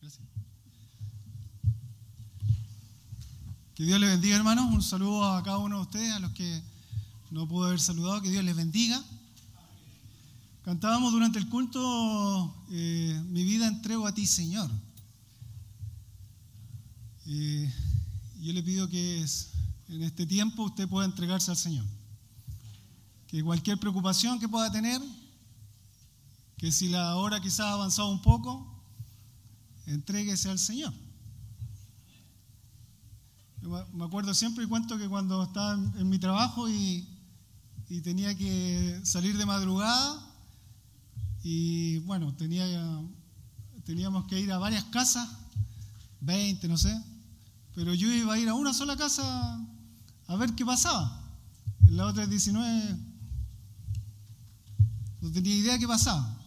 Gracias. Que Dios les bendiga, hermanos. Un saludo a cada uno de ustedes, a los que no pude haber saludado. Que Dios les bendiga. Cantábamos durante el culto, eh, mi vida entrego a ti, Señor. Eh, yo le pido que en este tiempo usted pueda entregarse al Señor. Que cualquier preocupación que pueda tener, que si la hora quizás ha avanzado un poco, entréguese al Señor. Me acuerdo siempre y cuento que cuando estaba en mi trabajo y, tenía que salir de madrugada y bueno, tenía, teníamos que ir a varias casas, 20, no sé, pero yo iba a ir a una sola casa a ver qué pasaba. En la otra 19 no tenía idea qué pasaba.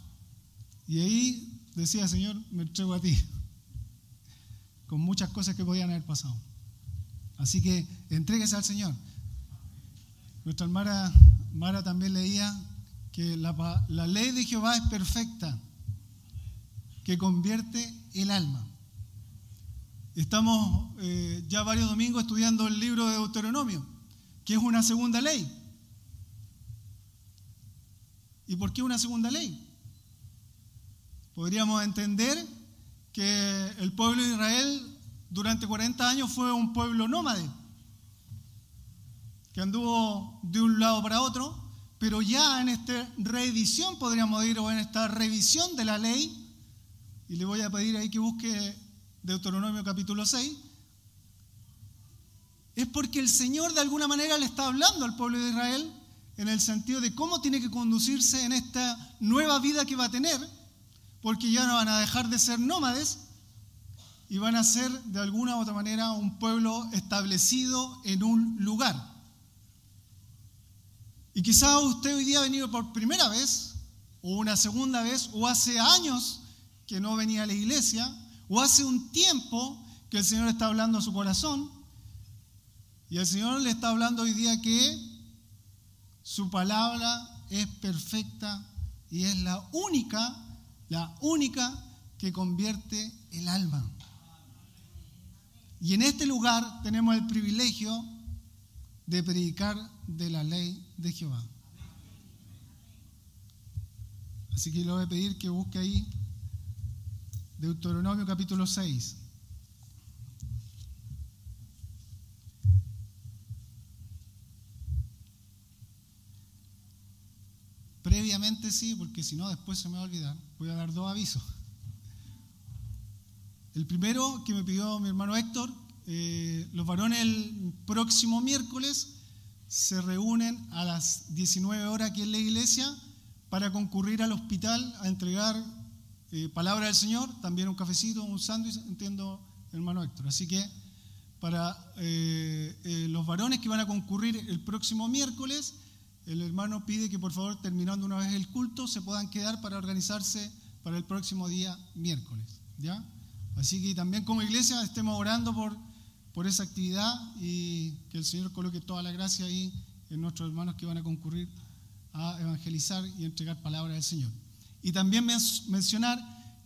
Y ahí decía, Señor, me entrego a ti, con muchas cosas que podían haber pasado. Así que entréguese al Señor. Nuestra hermana Mara también leía que la, la ley de Jehová es perfecta, que convierte el alma. Estamos eh, ya varios domingos estudiando el libro de Deuteronomio, que es una segunda ley. ¿Y por qué una segunda ley? Podríamos entender que el pueblo de Israel durante 40 años fue un pueblo nómade, que anduvo de un lado para otro, pero ya en esta reedición, podríamos decir, o en esta revisión de la ley, y le voy a pedir ahí que busque Deuteronomio capítulo 6, es porque el Señor de alguna manera le está hablando al pueblo de Israel en el sentido de cómo tiene que conducirse en esta nueva vida que va a tener, porque ya no van a dejar de ser nómades y van a ser de alguna u otra manera un pueblo establecido en un lugar. Y quizá usted hoy día ha venido por primera vez, o una segunda vez, o hace años que no venía a la iglesia, o hace un tiempo que el Señor está hablando a su corazón y el Señor le está hablando hoy día que su palabra es perfecta y es la única, la única que convierte el alma. Y en este lugar tenemos el privilegio de predicar de la ley de Jehová. Así que le voy a pedir que busque ahí Deuteronomio capítulo 6. Previamente sí, porque si no después se me va a olvidar. Voy a dar dos avisos. El primero que me pidió mi hermano Héctor, eh, los varones el próximo miércoles se reúnen a las 19 horas aquí en la iglesia para concurrir al hospital a entregar eh, palabra del Señor, también un cafecito, un sándwich, entiendo, hermano Héctor. Así que para eh, los varones que van a concurrir el próximo miércoles, el hermano pide que por favor, terminando una vez el culto, se puedan quedar para organizarse para el próximo día miércoles. ¿ya? Así que también como iglesia estemos orando por, por esa actividad y que el Señor coloque toda la gracia ahí en nuestros hermanos que van a concurrir a evangelizar y entregar palabra del Señor. Y también mencionar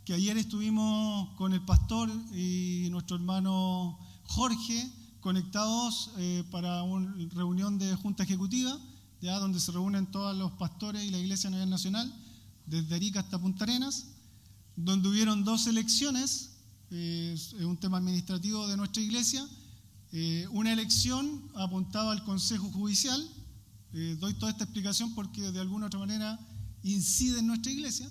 que ayer estuvimos con el pastor y nuestro hermano Jorge conectados eh, para una reunión de junta ejecutiva, ya donde se reúnen todos los pastores y la iglesia a nivel nacional, desde Arica hasta Punta Arenas, donde hubieron dos elecciones, eh, es un tema administrativo de nuestra iglesia, eh, una elección apuntaba al Consejo Judicial, doy toda esta explicación porque de alguna otra manera incide en nuestra iglesia.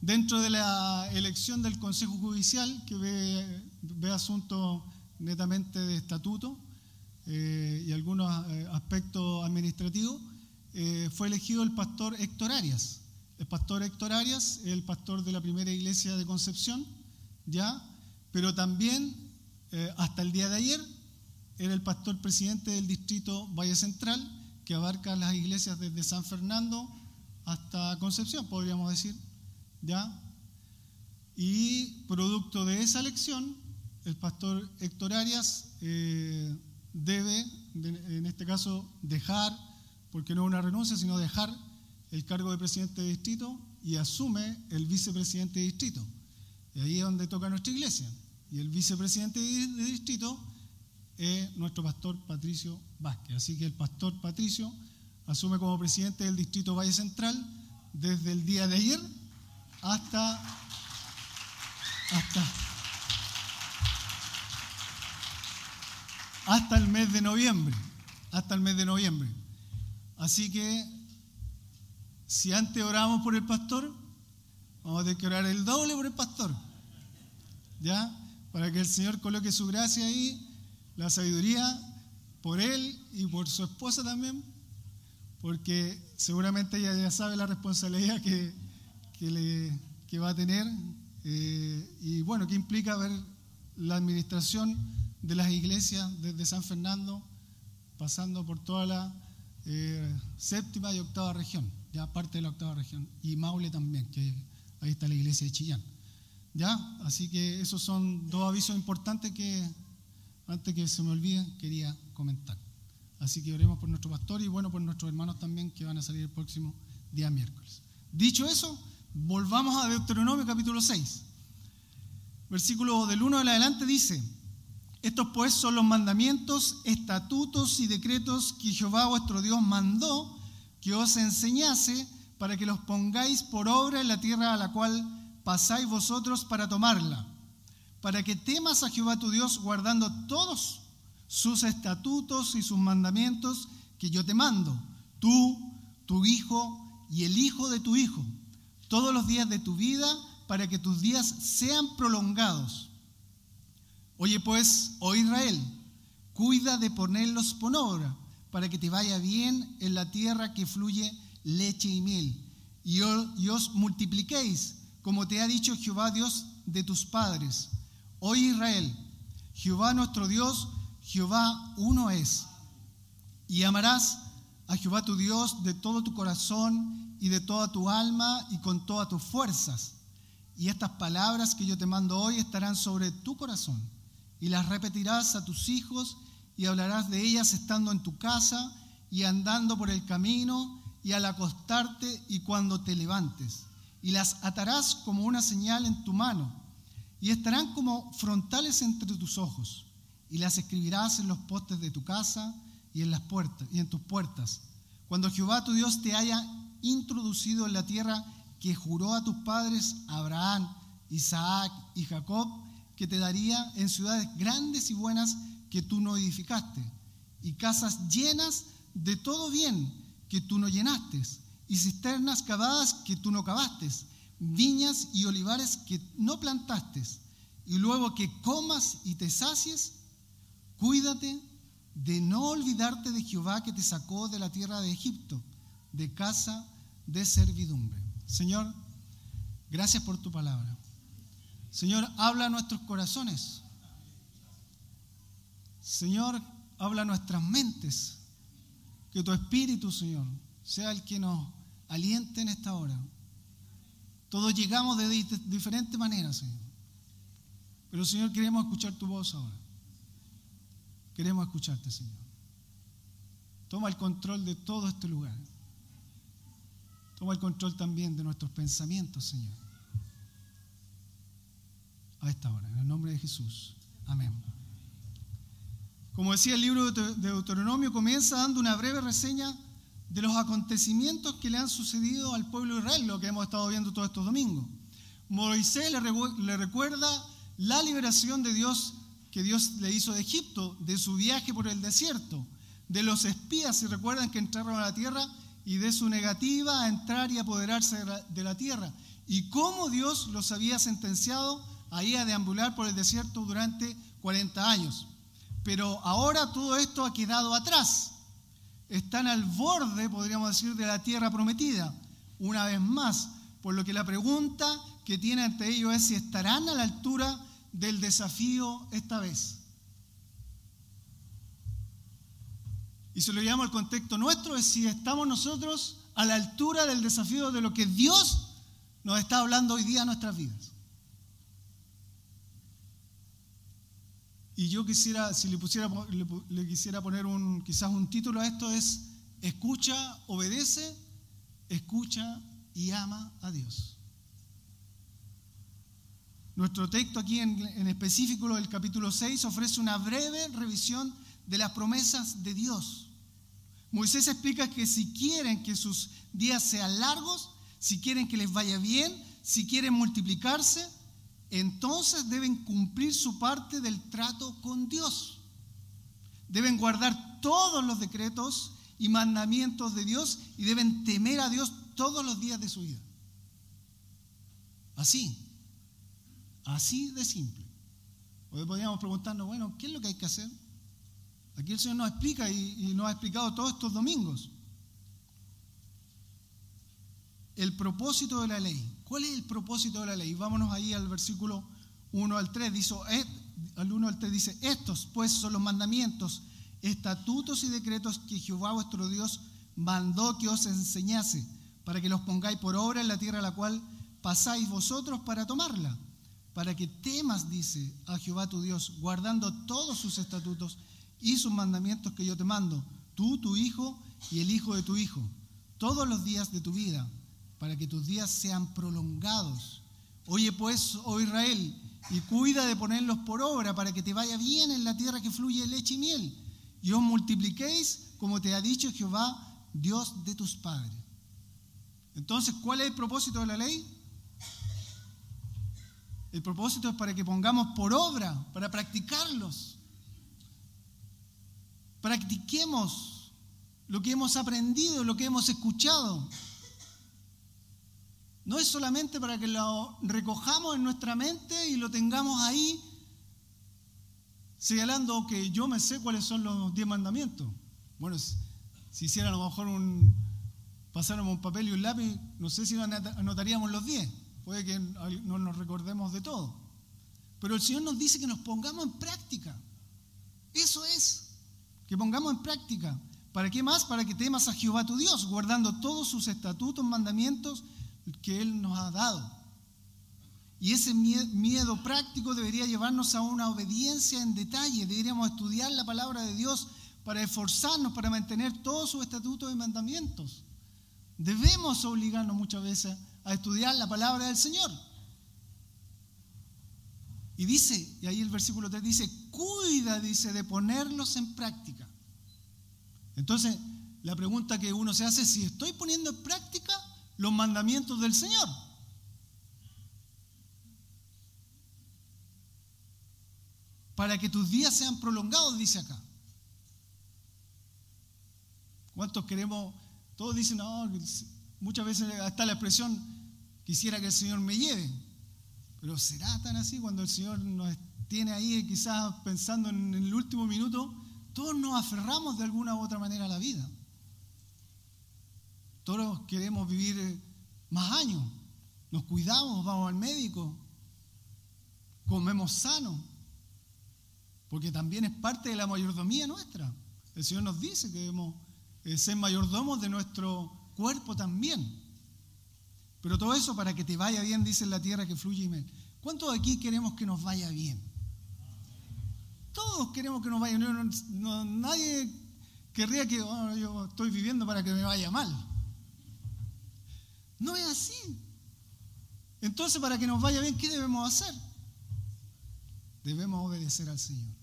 Dentro de la elección del Consejo Judicial, que ve, asuntos netamente de estatuto eh, y algunos eh, aspectos administrativos, eh, fue elegido el pastor Héctor Arias. El pastor Héctor Arias el pastor de la primera iglesia de Concepción, ya, pero también hasta el día de ayer era el pastor presidente del distrito Valle Central, que abarca las iglesias desde San Fernando hasta Concepción, podríamos decir, ¿ya? Y producto de esa elección, el pastor Héctor Arias eh, debe, en este caso, dejar, porque no es una renuncia, sino dejar el cargo de presidente de distrito y asume el vicepresidente de distrito. Y ahí es donde toca nuestra iglesia. Y el vicepresidente de distrito es nuestro pastor Patricio Vázquez. Así que el pastor Patricio asume como presidente del distrito Valle Central desde el día de ayer hasta, hasta, hasta el mes de noviembre. Hasta el mes de noviembre. Así que si antes oramos por el pastor, vamos a tener que orar el doble por el pastor. ¿Ya? Para que el Señor coloque su gracia ahí, la sabiduría por él y por su esposa también, porque seguramente ella ya sabe la responsabilidad que, le, va a tener eh, y bueno, que implica ver la administración de las iglesias desde San Fernando, pasando por toda la eh, séptima y octava región, ya parte de la octava región, y Maule también, que ahí está la iglesia de Chillán. ¿Ya? Así que esos son dos avisos importantes que, antes que se me olviden, quería comentar. Así que oremos por nuestro pastor y bueno, por nuestros hermanos también que van a salir el próximo día miércoles. Dicho eso, volvamos a Deuteronomio capítulo 6. Versículo del 1 en adelante dice, estos pues son los mandamientos, estatutos y decretos que Jehová vuestro Dios mandó que os enseñase para que los pongáis por obra en la tierra a la cual pasáis vosotros para tomarla, para que temas a Jehová tu Dios guardando todos sus estatutos y sus mandamientos que yo te mando, tú, tu hijo y el hijo de tu hijo, todos los días de tu vida, para que tus días sean prolongados. Oye pues, oh Israel, cuida de ponerlos por obra, para que te vaya bien en la tierra que fluye leche y miel, y os multipliquéis, como te ha dicho Jehová Dios de tus padres. Oye Israel, Jehová nuestro Dios, Jehová uno es. Y amarás a Jehová tu Dios de todo tu corazón y de toda tu alma y con todas tus fuerzas. Y estas palabras que yo te mando hoy estarán sobre tu corazón. Y las repetirás a tus hijos y hablarás de ellas estando en tu casa y andando por el camino y al acostarte y cuando te levantes. Y las atarás como una señal en tu mano y estarán como frontales entre tus ojos y las escribirás en los postes de tu casa y en las puertas y en tus puertas. Cuando Jehová tu Dios te haya introducido en la tierra que juró a tus padres Abraham, Isaac y Jacob, que te daría en ciudades grandes y buenas que tú no edificaste, y casas llenas de todo bien que tú no llenaste, y cisternas cavadas que tú no cavaste, viñas y olivares que no plantaste, y luego que comas y te sacies, Cuídate de no olvidarte de Jehová que te sacó de la tierra de Egipto, de casa de servidumbre. Señor, gracias por tu palabra. Señor, habla a nuestros corazones. Señor, habla a nuestras mentes. Que tu espíritu, Señor, sea el que nos aliente en esta hora. Todos llegamos de diferentes maneras, Señor. Pero, Señor, queremos escuchar tu voz ahora. Queremos escucharte, Señor. Toma el control de todo este lugar. Toma el control también de nuestros pensamientos, Señor. A esta hora, en el nombre de Jesús. Amén. Como decía el libro de Deuteronomio, comienza dando una breve reseña de los acontecimientos que le han sucedido al pueblo de Israel, lo que hemos estado viendo todos estos domingos. Moisés le, recuerda la liberación de Dios que Dios le hizo de Egipto, de su viaje por el desierto, de los espías, si recuerdan que entraron a la tierra, y de su negativa a entrar y apoderarse de la, tierra, y cómo Dios los había sentenciado ahí a deambular por el desierto durante 40 años. Pero ahora todo esto ha quedado atrás. Están al borde, podríamos decir, de la tierra prometida, una vez más, por lo que la pregunta que tiene ante ellos es si estarán a la altura del desafío esta vez. Y se lo llamo al contexto nuestro, es si estamos nosotros a la altura del desafío de lo que Dios nos está hablando hoy día en nuestras vidas. Y yo quisiera, si le, pusiera, le, quisiera poner un, quizás un título a esto, es escucha, obedece, escucha y ama a Dios. Nuestro texto aquí en, en específico del capítulo 6 ofrece una breve revisión de las promesas de Dios. Moisés explica que si quieren que sus días sean largos, si quieren que les vaya bien, si quieren multiplicarse, entonces deben cumplir su parte del trato con Dios. Deben guardar todos los decretos y mandamientos de Dios y deben temer a Dios todos los días de su vida. Así, así de simple. Hoy podríamos preguntarnos, bueno, ¿qué es lo que hay que hacer? Aquí el Señor nos explica y, nos ha explicado todos estos domingos. El propósito de la ley. ¿Cuál es el propósito de la ley? Vámonos ahí al versículo 1 al 3. Dice, al 1 al 3 dice, estos pues son los mandamientos, estatutos y decretos que Jehová vuestro Dios mandó que os enseñase, para que los pongáis por obra en la tierra a la cual pasáis vosotros para tomarla, para que temas, dice, a Jehová tu Dios, guardando todos sus estatutos y sus mandamientos que yo te mando, tú, tu hijo y el hijo de tu hijo, todos los días de tu vida para que tus días sean prolongados. Oye pues, oh Israel, y cuida de ponerlos por obra para que te vaya bien en la tierra que fluye leche y miel, y os multipliquéis como te ha dicho Jehová, Dios de tus padres. Entonces, ¿cuál es el propósito de la ley? El propósito es para que pongamos por obra, para practicarlos. Practiquemos lo que hemos aprendido, lo que hemos escuchado. No es solamente para que lo recojamos en nuestra mente y lo tengamos ahí señalando que yo me sé cuáles son los diez mandamientos. Bueno, si hiciera a lo mejor un, pasáramos un papel y un lápiz, no sé si anotaríamos los diez. Puede que no nos recordemos de todo. Pero el Señor nos dice que nos pongamos en práctica. Eso es, que pongamos en práctica. ¿Para qué más? Para que temas a Jehová tu Dios, guardando todos sus estatutos, mandamientos que Él nos ha dado. Y ese miedo práctico debería llevarnos a una obediencia en detalle. Deberíamos estudiar la palabra de Dios para esforzarnos, para mantener todos sus estatutos y mandamientos. Debemos obligarnos muchas veces a estudiar la palabra del Señor. Y dice, y ahí el versículo 3 dice, cuida, dice, de ponerlos en práctica. Entonces, la pregunta que uno se hace es si estoy poniendo en práctica los mandamientos del Señor. Para que tus días sean prolongados, dice acá. ¿Cuántos queremos? Todos dicen, no, muchas veces está la expresión, quisiera que el Señor me lleve. Pero ¿será tan así cuando el Señor nos tiene ahí quizás pensando en el último minuto? Todos nos aferramos de alguna u otra manera a la vida. Todos queremos vivir eh, más años. Nos cuidamos, vamos al médico, comemos sano, porque también es parte de la mayordomía nuestra. El Señor nos dice que debemos eh, ser mayordomos de nuestro cuerpo también. Pero todo eso para que te vaya bien, dice la tierra que fluye y me. ¿Cuántos de aquí queremos que nos vaya bien? Todos queremos que nos vaya bien. nadie querría que oh, yo estoy viviendo para que me vaya mal. No es así. Entonces, para que nos vaya bien, ¿qué debemos hacer? Debemos obedecer al Señor.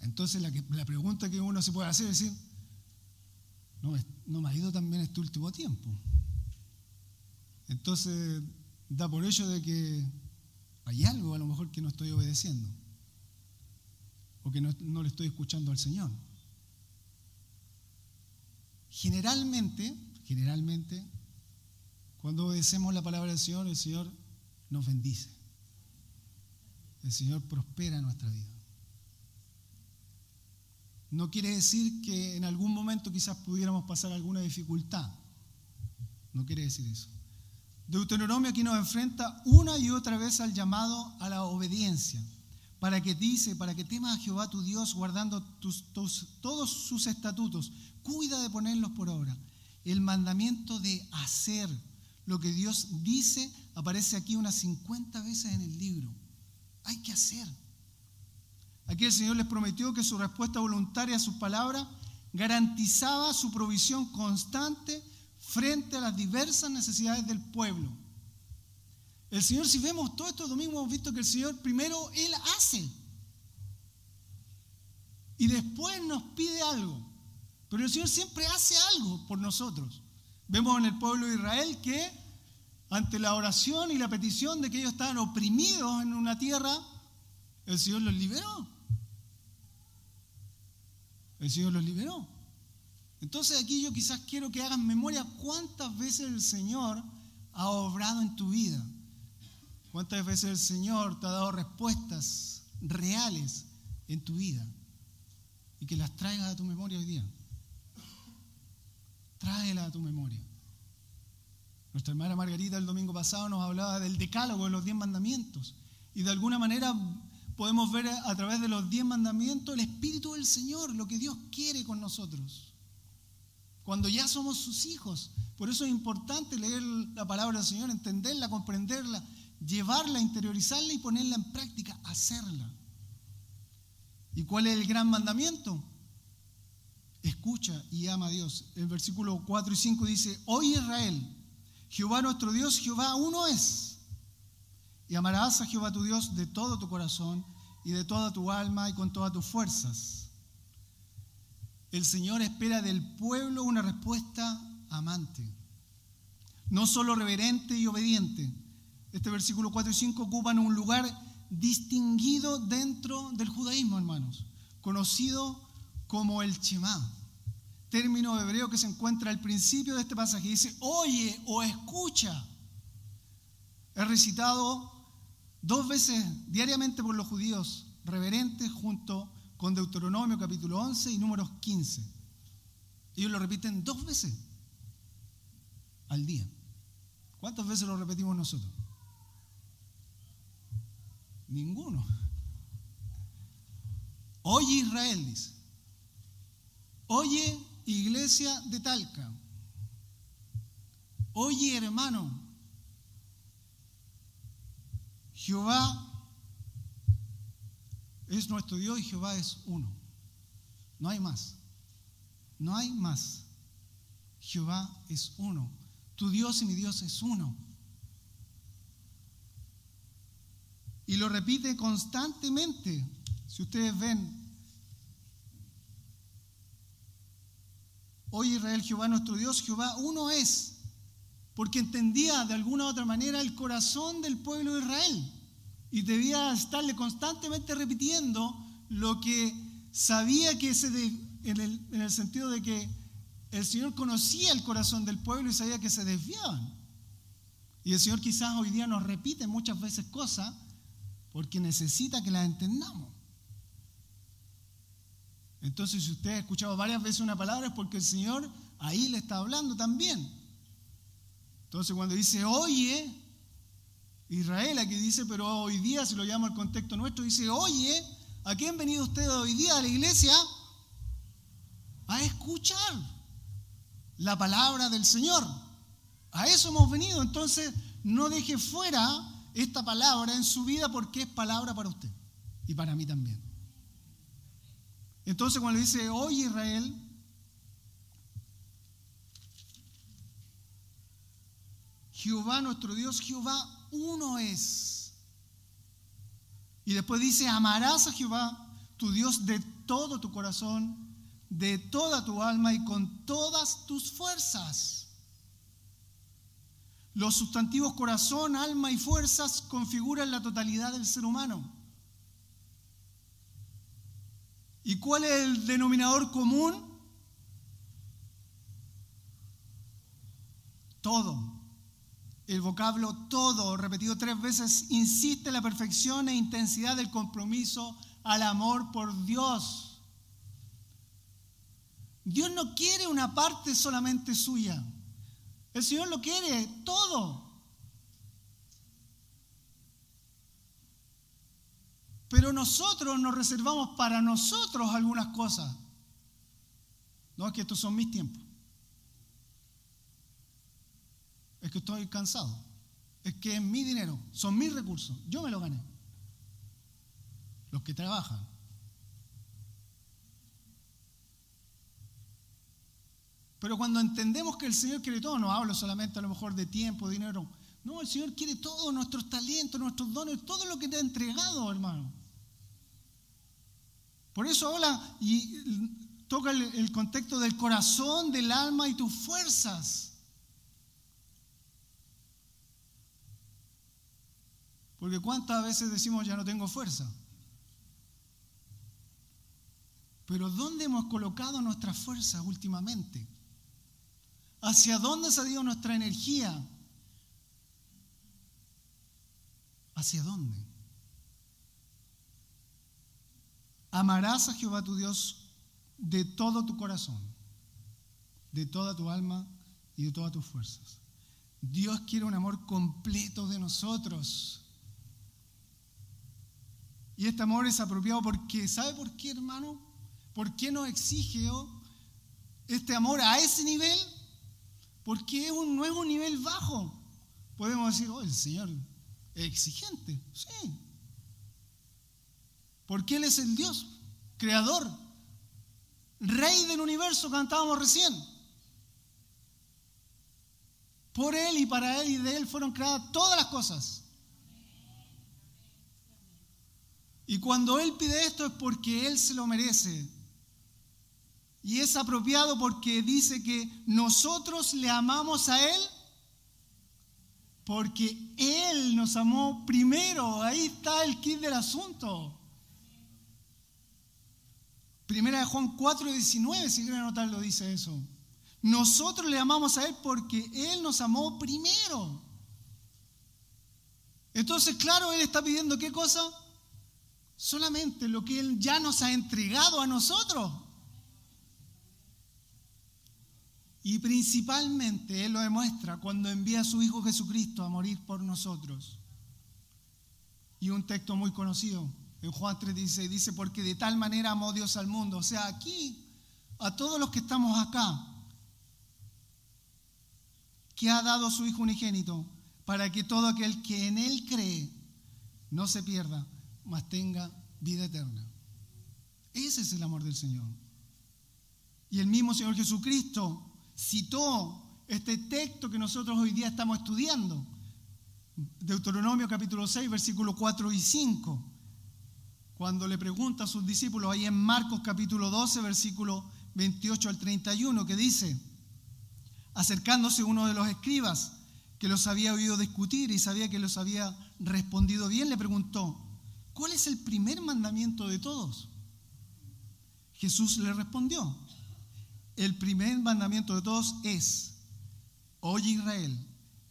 Entonces, la, pregunta que uno se puede hacer es decir, no, no me ha ido tan bien este último tiempo. Entonces, da por hecho de que hay algo a lo mejor que no estoy obedeciendo o que no, no le estoy escuchando al Señor. Generalmente, generalmente, cuando obedecemos la palabra del Señor, el Señor nos bendice. El Señor prospera nuestra vida. No quiere decir que en algún momento quizás pudiéramos pasar alguna dificultad. No quiere decir eso. Deuteronomio aquí nos enfrenta una y otra vez al llamado a la obediencia. Para que dice, para que temas a Jehová tu Dios guardando todos sus estatutos, cuida de ponerlos por obra el mandamiento de hacer lo que Dios dice aparece aquí unas 50 veces en el libro. Hay que hacer. Aquí el Señor les prometió que su respuesta voluntaria a sus palabras garantizaba su provisión constante frente a las diversas necesidades del pueblo. El Señor, si vemos todos estos domingos, hemos visto que el Señor primero Él hace. Y después nos pide algo. Pero el Señor siempre hace algo por nosotros. Vemos en el pueblo de Israel que ante la oración y la petición de que ellos estaban oprimidos en una tierra, el Señor los liberó. El Señor los liberó. Entonces aquí yo quizás quiero que hagas memoria cuántas veces el Señor ha obrado en tu vida. ¿Cuántas veces el Señor te ha dado respuestas reales en tu vida? Y que las traigas a tu memoria hoy día. Tráelas a tu memoria. Nuestra hermana Margarita el domingo pasado nos hablaba del decálogo de los diez mandamientos. Y de alguna manera podemos ver a través de los diez mandamientos el Espíritu del Señor, lo que Dios quiere con nosotros. Cuando ya somos sus hijos. Por eso es importante leer la palabra del Señor, entenderla, comprenderla llevarla, interiorizarla y ponerla en práctica, hacerla. ¿Y cuál es el gran mandamiento? Escucha y ama a Dios. El versículo 4 y 5 dice, hoy Israel, Jehová nuestro Dios, Jehová uno es. Y amarás a Jehová tu Dios de todo tu corazón y de toda tu alma y con todas tus fuerzas. El Señor espera del pueblo una respuesta amante, no solo reverente y obediente, este versículo 4 y 5 ocupan un lugar distinguido dentro del judaísmo, hermanos, conocido como el Shema, término hebreo que se encuentra al principio de este pasaje. Dice, oye o escucha. Es recitado dos veces diariamente por los judíos reverentes junto con Deuteronomio capítulo 11 y números 15. Ellos lo repiten dos veces al día. ¿Cuántas veces lo repetimos nosotros? Ninguno. Oye Israel, dice. Oye iglesia de Talca. Oye hermano. Jehová es nuestro Dios y Jehová es uno. No hay más. No hay más. Jehová es uno. Tu Dios y mi Dios es uno. Y lo repite constantemente. Si ustedes ven, hoy Israel, Jehová nuestro Dios, Jehová uno es, porque entendía de alguna u otra manera el corazón del pueblo de Israel y debía estarle constantemente repitiendo lo que sabía que se en, el, en el sentido de que el Señor conocía el corazón del pueblo y sabía que se desviaban. Y el Señor quizás hoy día nos repite muchas veces cosas porque necesita que la entendamos. Entonces, si usted ha escuchado varias veces una palabra es porque el Señor ahí le está hablando también. Entonces, cuando dice, oye, Israel aquí dice, pero hoy día, si lo llamo al contexto nuestro, dice, oye, ¿a qué han venido ustedes hoy día a la iglesia? A escuchar la palabra del Señor. A eso hemos venido. Entonces, no deje fuera esta palabra en su vida porque es palabra para usted y para mí también. Entonces cuando dice, oye Israel, Jehová nuestro Dios, Jehová uno es. Y después dice, amarás a Jehová, tu Dios, de todo tu corazón, de toda tu alma y con todas tus fuerzas. Los sustantivos corazón, alma y fuerzas configuran la totalidad del ser humano. ¿Y cuál es el denominador común? Todo. El vocablo todo, repetido tres veces, insiste en la perfección e intensidad del compromiso al amor por Dios. Dios no quiere una parte solamente suya. El Señor lo quiere todo. Pero nosotros nos reservamos para nosotros algunas cosas. No es que estos son mis tiempos. Es que estoy cansado. Es que es mi dinero, son mis recursos. Yo me lo gané. Los que trabajan. Pero cuando entendemos que el Señor quiere todo, no hablo solamente a lo mejor de tiempo, dinero, No, el Señor quiere todos nuestros talentos, nuestros dones, todo lo que te ha entregado, hermano. Por eso habla y toca el, contexto del corazón, del alma y tus fuerzas. Porque cuántas veces decimos ya no tengo fuerza. Pero ¿dónde hemos colocado nuestras fuerzas últimamente? ¿Hacia dónde se ha ido nuestra energía? ¿Hacia dónde? Amarás a Jehová tu Dios de todo tu corazón, de toda tu alma y de todas tus fuerzas. Dios quiere un amor completo de nosotros. Y este amor es apropiado porque, ¿sabe por qué, hermano? ¿Por qué nos exige oh, este amor a ese nivel? Porque es un, no es un nivel bajo. Podemos decir, oh, el Señor es exigente. Sí. Porque Él es el Dios, creador, rey del universo, cantábamos recién. Por Él y para Él y de Él fueron creadas todas las cosas. Y cuando Él pide esto es porque Él se lo merece. Y es apropiado porque dice que nosotros le amamos a Él porque Él nos amó primero. Ahí está el kit del asunto. Primera de Juan 4, 19, si quieren anotarlo, dice eso. Nosotros le amamos a Él porque Él nos amó primero. Entonces, claro, Él está pidiendo qué cosa? solamente lo que Él ya nos ha entregado a nosotros. Y principalmente Él lo demuestra cuando envía a su Hijo Jesucristo a morir por nosotros. Y un texto muy conocido, en Juan 3:16, dice, porque de tal manera amó Dios al mundo. O sea, aquí, a todos los que estamos acá, que ha dado su Hijo unigénito, para que todo aquel que en Él cree no se pierda, mas tenga vida eterna. Ese es el amor del Señor. Y el mismo Señor Jesucristo citó este texto que nosotros hoy día estamos estudiando. Deuteronomio capítulo 6, versículos 4 y 5. Cuando le pregunta a sus discípulos ahí en Marcos capítulo 12, versículo 28 al 31, que dice, acercándose uno de los escribas que los había oído discutir y sabía que los había respondido bien, le preguntó, ¿cuál es el primer mandamiento de todos? Jesús le respondió, el primer mandamiento de todos es, oye Israel,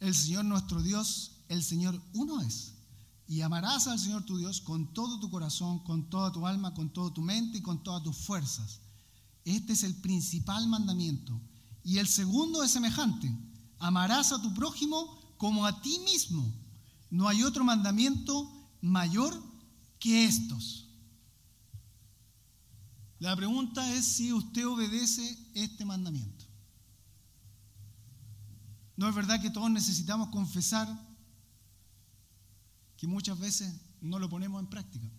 el Señor nuestro Dios, el Señor uno es. Y amarás al Señor tu Dios con todo tu corazón, con toda tu alma, con toda tu mente y con todas tus fuerzas. Este es el principal mandamiento. Y el segundo es semejante. Amarás a tu prójimo como a ti mismo. No hay otro mandamiento mayor que estos. La pregunta es si usted obedece este mandamiento. ¿No es verdad que todos necesitamos confesar que muchas veces no lo ponemos en práctica?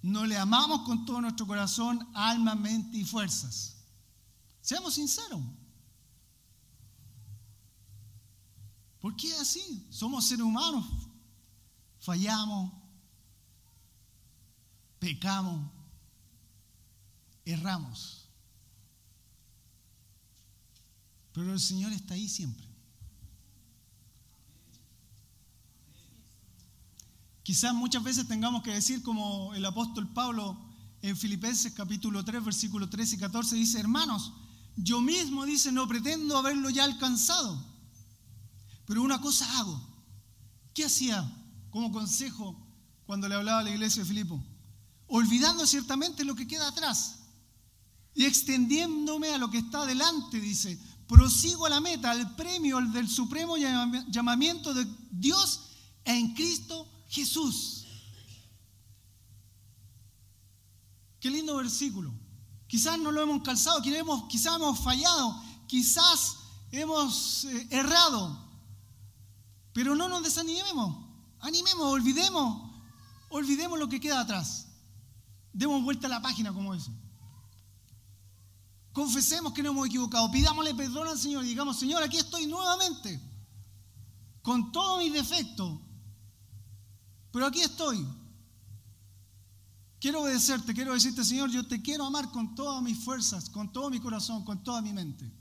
No le amamos con todo nuestro corazón, alma, mente y fuerzas. Seamos sinceros. ¿Por qué así? Somos seres humanos, fallamos, pecamos, erramos. Pero el Señor está ahí siempre. Quizás muchas veces tengamos que decir como el apóstol Pablo en Filipenses capítulo 3, versículo 13 y 14 dice, hermanos, yo mismo dice, no pretendo haberlo ya alcanzado, pero una cosa hago. ¿Qué hacía? como consejo cuando le hablaba a la iglesia de Filipo. Olvidando ciertamente lo que queda atrás y extendiéndome a lo que está adelante, dice, prosigo a la meta, al premio del supremo llamamiento de Dios en Cristo Jesús. Qué lindo versículo. Quizás no lo hemos calzado, quizás hemos fallado, quizás hemos eh, errado, pero no nos desanimemos. Animemos, olvidemos, olvidemos lo que queda atrás. Demos vuelta a la página como eso. Confesemos que no hemos equivocado, pidámosle perdón al Señor y digamos, Señor, aquí estoy nuevamente. con todo mi defecto, pero aquí estoy. Quiero obedecerte, quiero decirte, Señor, yo te quiero amar con todas mis fuerzas, con todo mi corazón, con toda mi mente.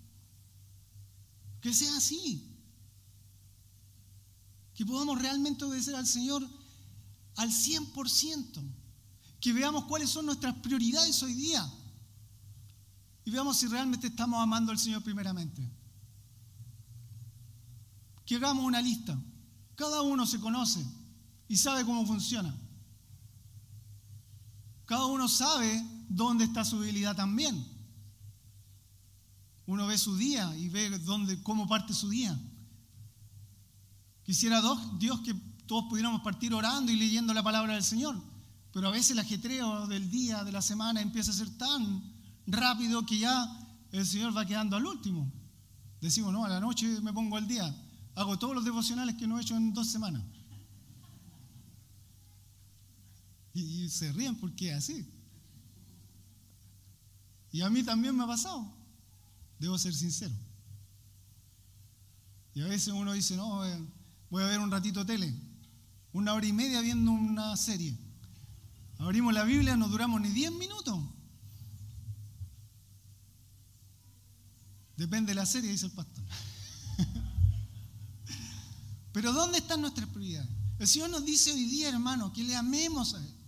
Que sea así. Que podamos realmente obedecer al Señor al 100%. Que veamos cuáles son nuestras prioridades hoy día. Y veamos si realmente estamos amando al Señor primeramente. Que hagamos una lista. Cada uno se conoce y sabe cómo funciona. Cada uno sabe dónde está su debilidad también. Uno ve su día y ve dónde, cómo parte su día. Quisiera Dios que todos pudiéramos partir orando y leyendo la palabra del Señor, pero a veces el ajetreo del día, de la semana, empieza a ser tan rápido que ya el Señor va quedando al último. Decimos, no, a la noche me pongo al día, hago todos los devocionales que no he hecho en dos semanas. Y, se ríen porque es así. Y a mí también me ha pasado. Debo ser sincero. Y a veces uno dice, no, eh, voy a ver un ratito tele. Una hora y media viendo una serie. Abrimos la Biblia, no duramos ni 10 minutos. Depende de la serie, dice el pastor. Pero ¿dónde están nuestras prioridades? El Señor nos dice hoy día, hermano, que le amemos a Él.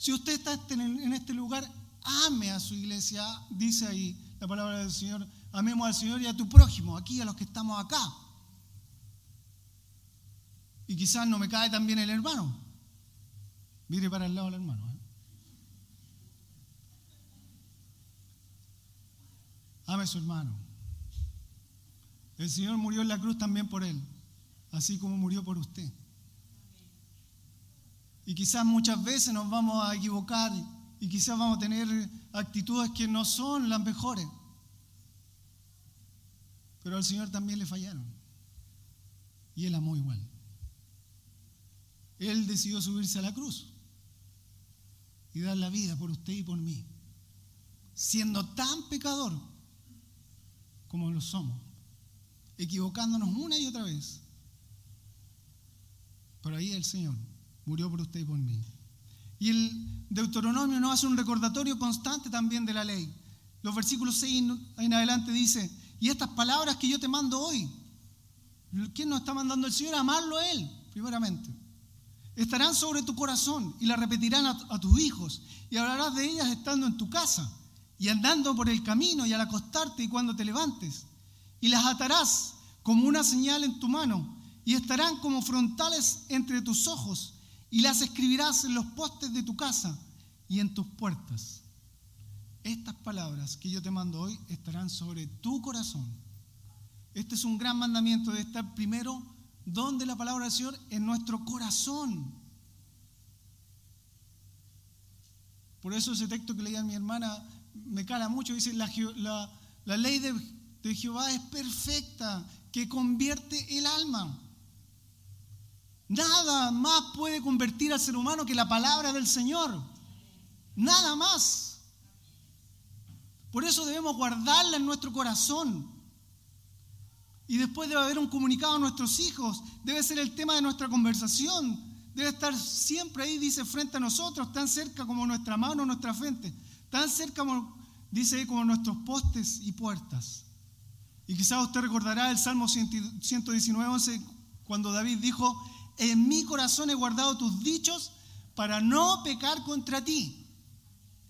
Si usted está en este lugar, ame a su iglesia, dice ahí la palabra del Señor, amemos al Señor y a tu prójimo, aquí a los que estamos acá. Y quizás no me cae tan bien el hermano. Mire para el lado del hermano. ¿eh? Ame a su hermano. El Señor murió en la cruz también por él, así como murió por usted. Y quizás muchas veces nos vamos a equivocar y quizás vamos a tener actitudes que no son las mejores. Pero al Señor también le fallaron. Y Él amó igual. Él decidió subirse a la cruz y dar la vida por usted y por mí, siendo tan pecador como lo somos, equivocándonos una y otra vez. Pero ahí el Señor murió por usted y por mí. Y el Deuteronomio nos hace un recordatorio constante también de la ley. Los versículos 6 en adelante dice, y estas palabras que yo te mando hoy, ¿quién nos está mandando el Señor? Amarlo a Él, primeramente. Estarán sobre tu corazón y las repetirán a, a tus hijos y hablarás de ellas estando en tu casa y andando por el camino y al acostarte y cuando te levantes. Y las atarás como una señal en tu mano y estarán como frontales entre tus ojos y las escribirás en los postes de tu casa y en tus puertas. Estas palabras que yo te mando hoy estarán sobre tu corazón. Este es un gran mandamiento de estar primero donde la palabra del Señor en nuestro corazón. Por eso ese texto que leía mi hermana me cala mucho. Dice, la, ley de, de Jehová es perfecta, que convierte el alma. Nada más puede convertir al ser humano que la palabra del Señor. Nada más. Por eso debemos guardarla en nuestro corazón. Y después debe haber un comunicado a nuestros hijos. Debe ser el tema de nuestra conversación. Debe estar siempre ahí, dice, frente a nosotros, tan cerca como nuestra mano, nuestra frente. Tan cerca como, dice ahí, como nuestros postes y puertas. Y quizás usted recordará el Salmo 119, 11, cuando David dijo, en mi corazón he guardado tus dichos para no pecar contra ti.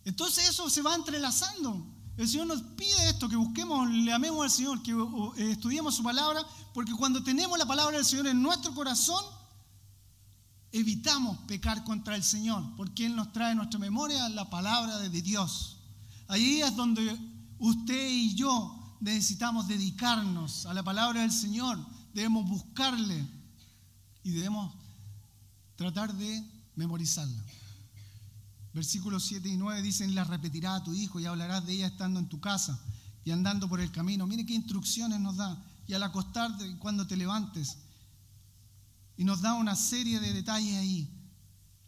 Entonces eso se va entrelazando. El Señor nos pide esto, que busquemos, le amemos al Señor, que eh, estudiemos su palabra, porque cuando tenemos la palabra del Señor en nuestro corazón, evitamos pecar contra el Señor, porque Él nos trae en nuestra memoria la palabra de Dios. Allí es donde usted y yo necesitamos dedicarnos a la palabra del Señor, debemos buscarle y debemos tratar de memorizarla. Versículos 7 y 9 dicen, la repetirá a tu hijo y hablarás de ella estando en tu casa y andando por el camino. Mire qué instrucciones nos da. Y al acostarte cuando te levantes. Y nos da una serie de detalles ahí.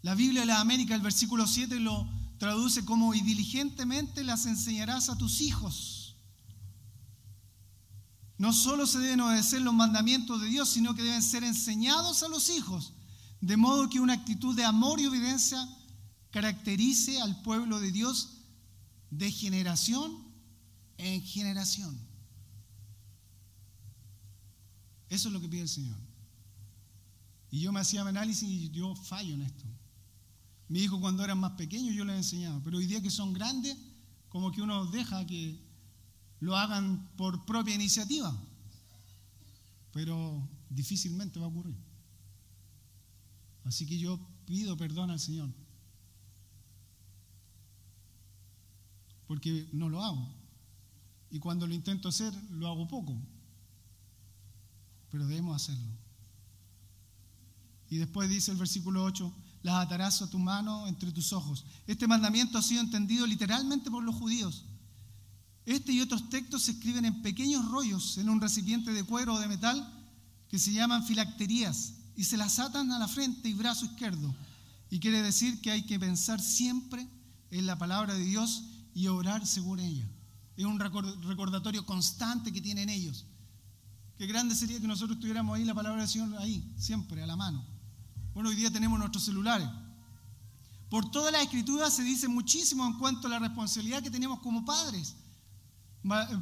La Biblia de la América, el versículo 7 lo traduce como, y diligentemente las enseñarás a tus hijos. No solo se deben obedecer los mandamientos de Dios, sino que deben ser enseñados a los hijos, de modo que una actitud de amor y obediencia caracterice al pueblo de Dios de generación en generación. Eso es lo que pide el Señor. Y yo me hacía análisis y yo fallo en esto. Mi hijo cuando eran más pequeños yo les enseñaba, pero hoy día que son grandes, como que uno deja que lo hagan por propia iniciativa. Pero difícilmente va a ocurrir. Así que yo pido perdón al Señor. Porque no lo hago. Y cuando lo intento hacer, lo hago poco. Pero debemos hacerlo. Y después dice el versículo 8, las atarás a tu mano entre tus ojos. Este mandamiento ha sido entendido literalmente por los judíos. Este y otros textos se escriben en pequeños rollos en un recipiente de cuero o de metal que se llaman filacterías y se las atan a la frente y brazo izquierdo. Y quiere decir que hay que pensar siempre en la palabra de Dios y orar según ella. Es un recordatorio constante que tienen ellos. Qué grande sería que nosotros tuviéramos ahí la palabra del Señor ahí, siempre, a la mano. Bueno, hoy día tenemos nuestros celulares. Por toda la escritura se dice muchísimo en cuanto a la responsabilidad que tenemos como padres.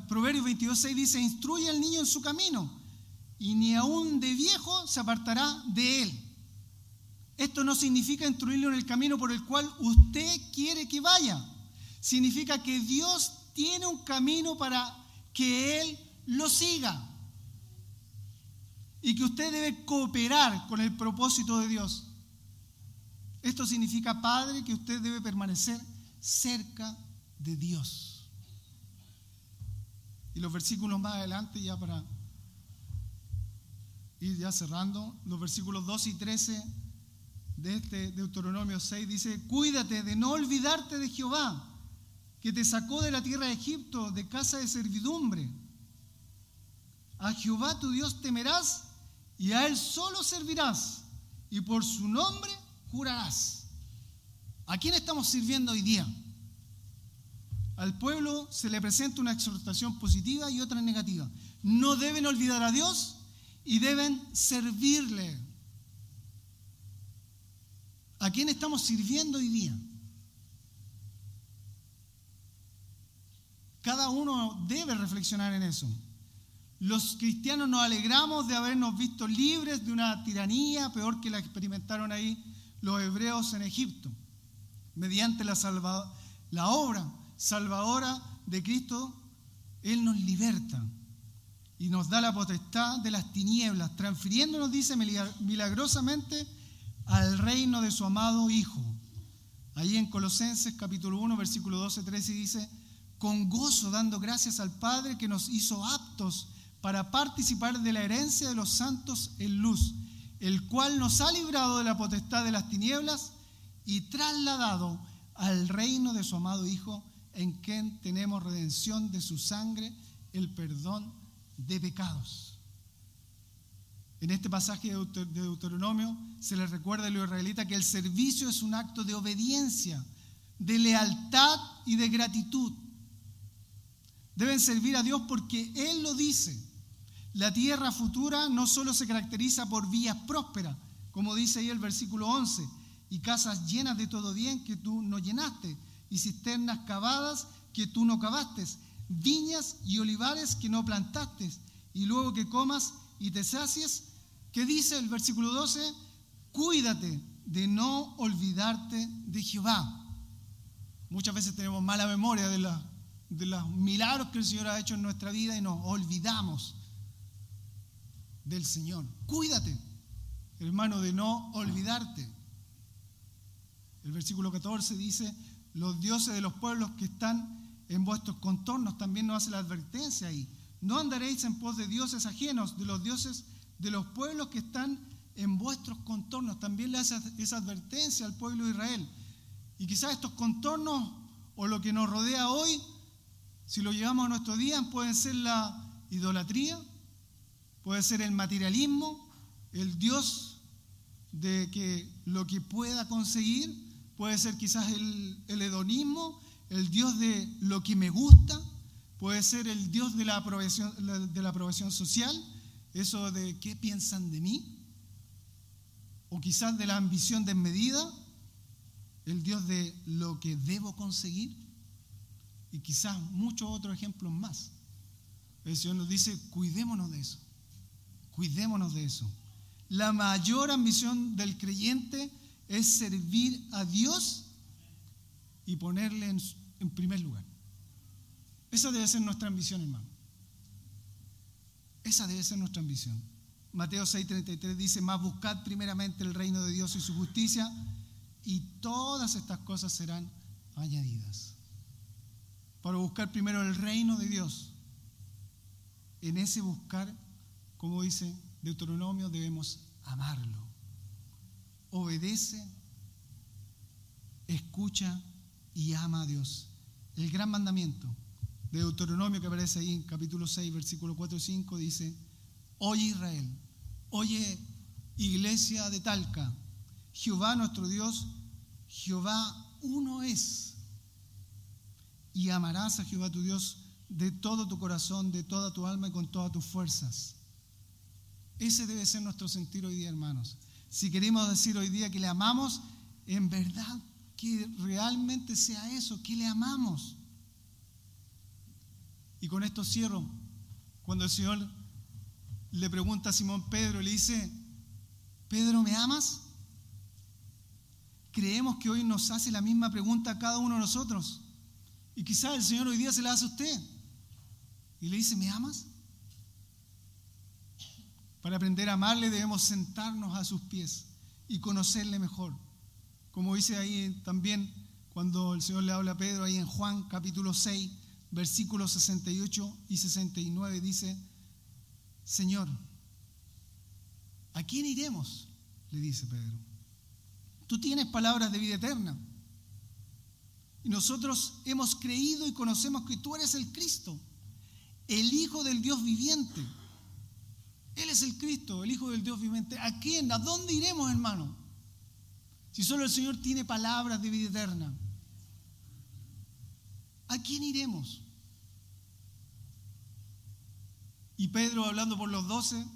Proverbios 22.6 dice, instruye al niño en su camino y ni aún de viejo se apartará de él. Esto no significa instruirlo en el camino por el cual usted quiere que vaya. Significa que Dios tiene un camino para que él lo siga y que usted debe cooperar con el propósito de Dios. Esto significa, Padre, que usted debe permanecer cerca de Dios. Los versículos más adelante, ya para ir ya cerrando, los versículos 12 y 13 de este Deuteronomio 6 dice, cuídate de no olvidarte de Jehová, que te sacó de la tierra de Egipto, de casa de servidumbre. A Jehová tu Dios temerás y a Él solo servirás y por su nombre jurarás. ¿A quién estamos sirviendo hoy día? Al pueblo se le presenta una exhortación positiva y otra negativa. No deben olvidar a Dios y deben servirle. ¿A quién estamos sirviendo hoy día? Cada uno debe reflexionar en eso. Los cristianos nos alegramos de habernos visto libres de una tiranía peor que la experimentaron ahí los hebreos en Egipto, mediante la, la obra salvadora de Cristo, Él nos liberta y nos da la potestad de las tinieblas, transfiriéndonos, dice milagrosamente, al reino de su amado Hijo. Ahí en Colosenses capítulo 1, versículo 12, 13 dice, con gozo dando gracias al Padre que nos hizo aptos para participar de la herencia de los santos en luz, el cual nos ha librado de la potestad de las tinieblas y trasladado al reino de su amado Hijo, en quien tenemos redención de su sangre, el perdón de pecados. En este pasaje de Deuteronomio se les recuerda a los israelitas que el servicio es un acto de obediencia, de lealtad y de gratitud. Deben servir a Dios porque Él lo dice. La tierra futura no solo se caracteriza por vías prósperas, como dice ahí el versículo 11, y casas llenas de todo bien que tú no llenaste, y cisternas cavadas que tú no cavaste, viñas y olivares que no plantaste, y luego que comas y te sacies, ¿qué dice el versículo 12? Cuídate de no olvidarte de Jehová. Muchas veces tenemos mala memoria de, de los milagros que el Señor ha hecho en nuestra vida y nos olvidamos del Señor. Cuídate, hermano, de no olvidarte. El versículo 14 dice, los dioses de los pueblos que están en vuestros contornos, también nos hace la advertencia ahí. No andaréis en pos de dioses ajenos, de los dioses de los pueblos que están en vuestros contornos. También le hace esa advertencia al pueblo de Israel. Y quizás estos contornos o lo que nos rodea hoy, si lo llevamos a nuestro día, pueden ser la idolatría, Puede ser el materialismo, el Dios de que lo que pueda conseguir, puede ser quizás el, hedonismo, el Dios de lo que me gusta, puede ser el Dios de la aprobación, de la aprobación social, eso de qué piensan de mí, o quizás de la ambición desmedida, el Dios de lo que debo conseguir, y quizás muchos otros ejemplos más. El Señor nos dice, cuidémonos de eso, cuidémonos de eso. La mayor ambición del creyente es servir a Dios y ponerle en, primer lugar. Esa debe ser nuestra ambición, hermano. Esa debe ser nuestra ambición. Mateo 6:33 dice, más buscad primeramente el reino de Dios y su justicia, y todas estas cosas serán añadidas. Para buscar primero el reino de Dios, en ese buscar, como dice Deuteronomio, debemos amarlo. Obedece, escucha y ama a Dios. El gran mandamiento de Deuteronomio que aparece ahí en capítulo 6, versículo 4 y 5 dice, oye Israel, oye iglesia de Talca, Jehová nuestro Dios, Jehová uno es. Y amarás a Jehová tu Dios de todo tu corazón, de toda tu alma y con todas tus fuerzas. Ese debe ser nuestro sentir hoy día, hermanos. Si queremos decir hoy día que le amamos, en verdad que realmente sea eso, que le amamos. Y con esto cierro. Cuando el Señor le pregunta a Simón Pedro, le dice, Pedro, ¿me amas? Creemos que hoy nos hace la misma pregunta a cada uno de nosotros. Y quizás el Señor hoy día se la hace a usted. Y le dice, ¿me amas? Para aprender a amarle debemos sentarnos a sus pies y conocerle mejor. Como dice ahí también cuando el Señor le habla a Pedro, ahí en Juan capítulo 6, versículos 68 y 69, dice, Señor, ¿a quién iremos? Le dice Pedro. Tú tienes palabras de vida eterna. Y nosotros hemos creído y conocemos que tú eres el Cristo, el Hijo del Dios viviente. Él es el Cristo, el Hijo del Dios viviente. ¿A quién? ¿A dónde iremos, hermano? Si solo el Señor tiene palabras de vida eterna, ¿a quién iremos? Y Pedro, hablando por los doce,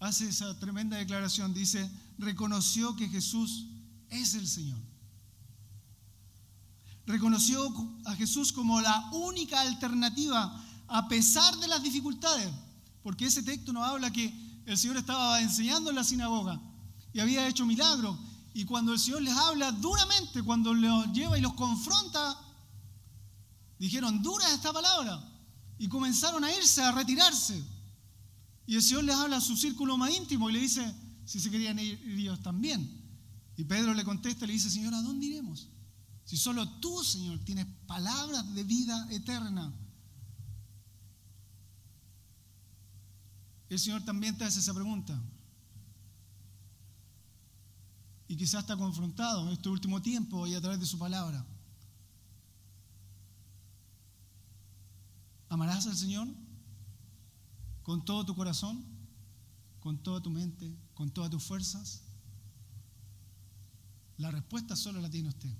hace esa tremenda declaración. Dice, reconoció que Jesús es el Señor. Reconoció a Jesús como la única alternativa a pesar de las dificultades. Porque ese texto nos habla que el Señor estaba enseñando en la sinagoga y había hecho milagros. Y cuando el Señor les habla duramente, cuando los lleva y los confronta, dijeron, dura esta palabra. Y comenzaron a irse, a retirarse. Y el Señor les habla a su círculo más íntimo y le dice, si se querían ir ellos también. Y Pedro le contesta y le dice, Señor, ¿a dónde iremos? Si solo tú, Señor, tienes palabras de vida eterna. El Señor también te hace esa pregunta y quizás está confrontado en este último tiempo y a través de su palabra. ¿Amarás al Señor con todo tu corazón, con toda tu mente, con todas tus fuerzas? La respuesta solo la tiene usted.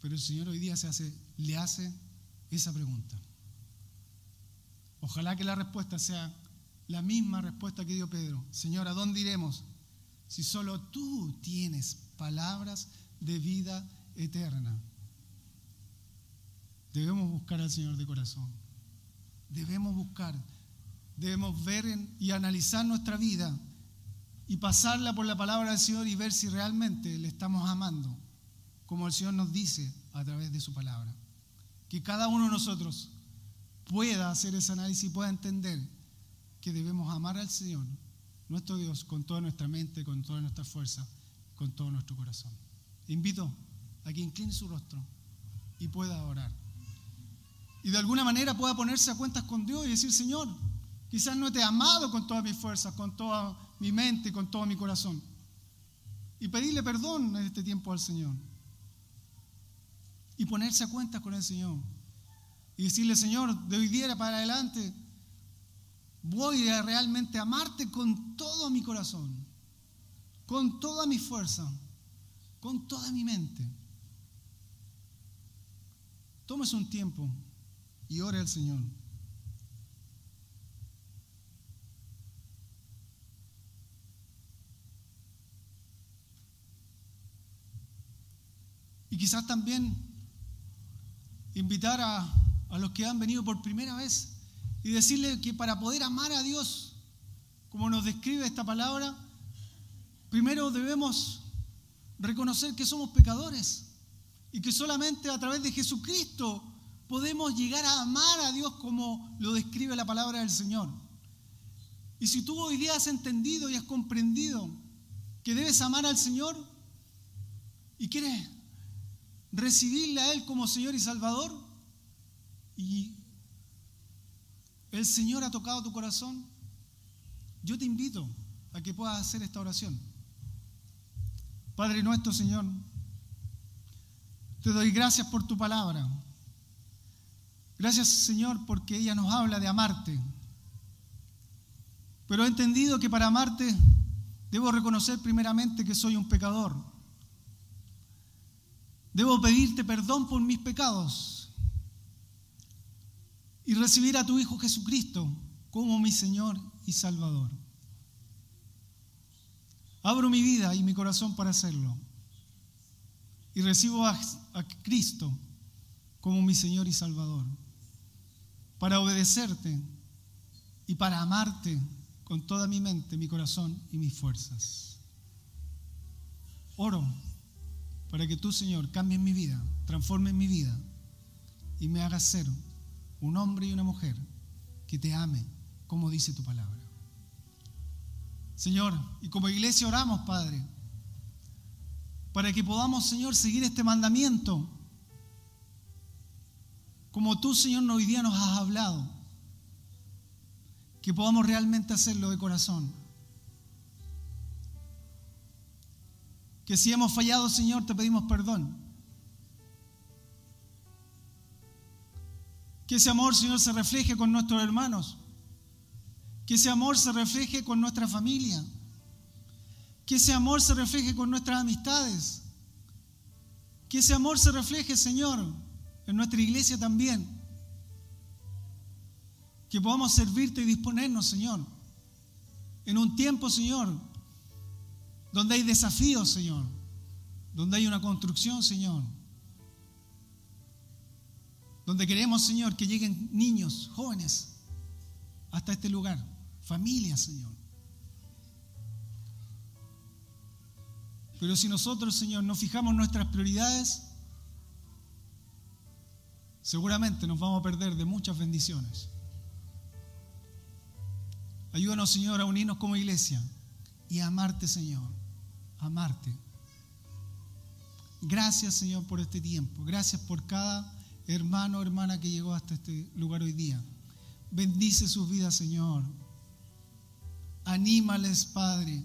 Pero el Señor hoy día le hace esa pregunta. Ojalá que la respuesta sea la misma respuesta que dio Pedro. Señor, ¿a dónde iremos? si solo tú tienes palabras de vida eterna? Debemos buscar al Señor de corazón. Debemos buscar, debemos ver y analizar nuestra vida y pasarla por la palabra del Señor y ver si realmente le estamos amando, como el Señor nos dice a través de su palabra. Que cada uno de nosotros pueda hacer ese análisis y pueda entender que debemos amar al Señor nuestro Dios con toda nuestra mente, con toda nuestra fuerza, con todo nuestro corazón. Invito a que incline su rostro y pueda orar. Y de alguna manera pueda ponerse a cuentas con Dios y decir, Señor, quizás no te he amado con todas mis fuerzas, con toda mi mente, con todo mi corazón. Y pedirle perdón en este tiempo al Señor. Y ponerse a cuentas con el Señor. Y decirle, Señor, de hoy día para adelante, voy a realmente amarte con todo mi corazón, con toda mi fuerza, con toda mi mente. tómese un tiempo y ore al Señor. Y quizás también invitar a, a los que han venido por primera vez y decirle que para poder amar a Dios, como nos describe esta palabra, primero debemos reconocer que somos pecadores y que solamente a través de Jesucristo podemos llegar a amar a Dios como lo describe la palabra del Señor. Y si tú hoy día has entendido y has comprendido que debes amar al Señor y quieres recibirle a Él como Señor y Salvador y el Señor ha tocado tu corazón, yo te invito a que puedas hacer esta oración. Padre nuestro, Señor, te doy gracias por tu palabra. Gracias, Señor, porque ella nos habla de amarte. Pero he entendido que para amarte debo reconocer primeramente que soy un pecador Debo pedirte perdón por mis pecados y recibir a tu Hijo Jesucristo como mi Señor y Salvador. Abro mi vida y mi corazón para hacerlo. Y recibo a, Cristo como mi Señor y Salvador. Para obedecerte y para amarte con toda mi mente, mi corazón y mis fuerzas. Oro para que tú, Señor, cambies mi vida, transformes mi vida y me hagas ser un hombre y una mujer que te ame, como dice tu palabra. Señor, y como iglesia oramos, Padre, para que podamos, Señor, seguir este mandamiento, como tú, Señor, hoy día nos has hablado, que podamos realmente hacerlo de corazón que si hemos fallado, Señor, te pedimos perdón. Que ese amor, Señor, se refleje con nuestros hermanos. Que ese amor se refleje con nuestra familia. Que ese amor se refleje con nuestras amistades. Que ese amor se refleje, Señor, en nuestra iglesia también. Que podamos servirte y disponernos, Señor. En un tiempo, Señor, donde hay desafíos, Señor, donde hay una construcción, Señor, donde queremos, Señor, que lleguen niños, jóvenes, hasta este lugar, familias, Señor. Pero si nosotros, Señor, no fijamos nuestras prioridades, seguramente nos vamos a perder de muchas bendiciones. Ayúdanos, Señor, a unirnos como iglesia y a amarte, Señor amarte. Gracias Señor por este tiempo. Gracias por cada hermano hermana que llegó hasta este lugar hoy día. Bendice sus vidas Señor. Anímales Padre.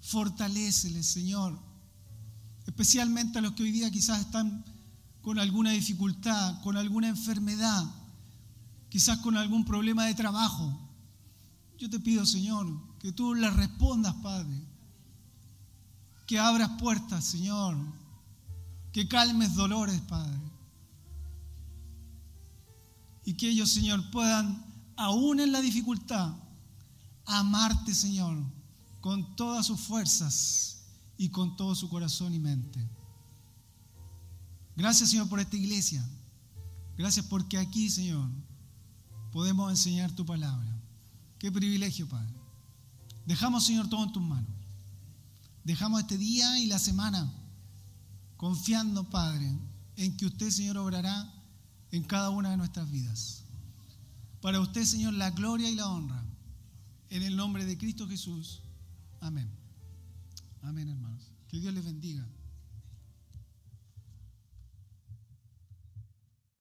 Fortaléceles Señor. Especialmente a los que hoy día quizás están con alguna dificultad, con alguna enfermedad, quizás con algún problema de trabajo. Yo te pido Señor que tú les respondas Padre que abras puertas, Señor, que calmes dolores, Padre. Y que ellos, Señor, puedan, aún en la dificultad, amarte, Señor, con todas sus fuerzas y con todo su corazón y mente. Gracias, Señor, por esta iglesia. Gracias porque aquí, Señor, podemos enseñar tu palabra. Qué privilegio, Padre. Dejamos, Señor, todo en tus manos. Dejamos este día y la semana confiando, Padre, en que usted, Señor, obrará en cada una de nuestras vidas. Para usted, Señor, la gloria y la honra. En el nombre de Cristo Jesús. Amén. Amén, hermanos. Que Dios les bendiga.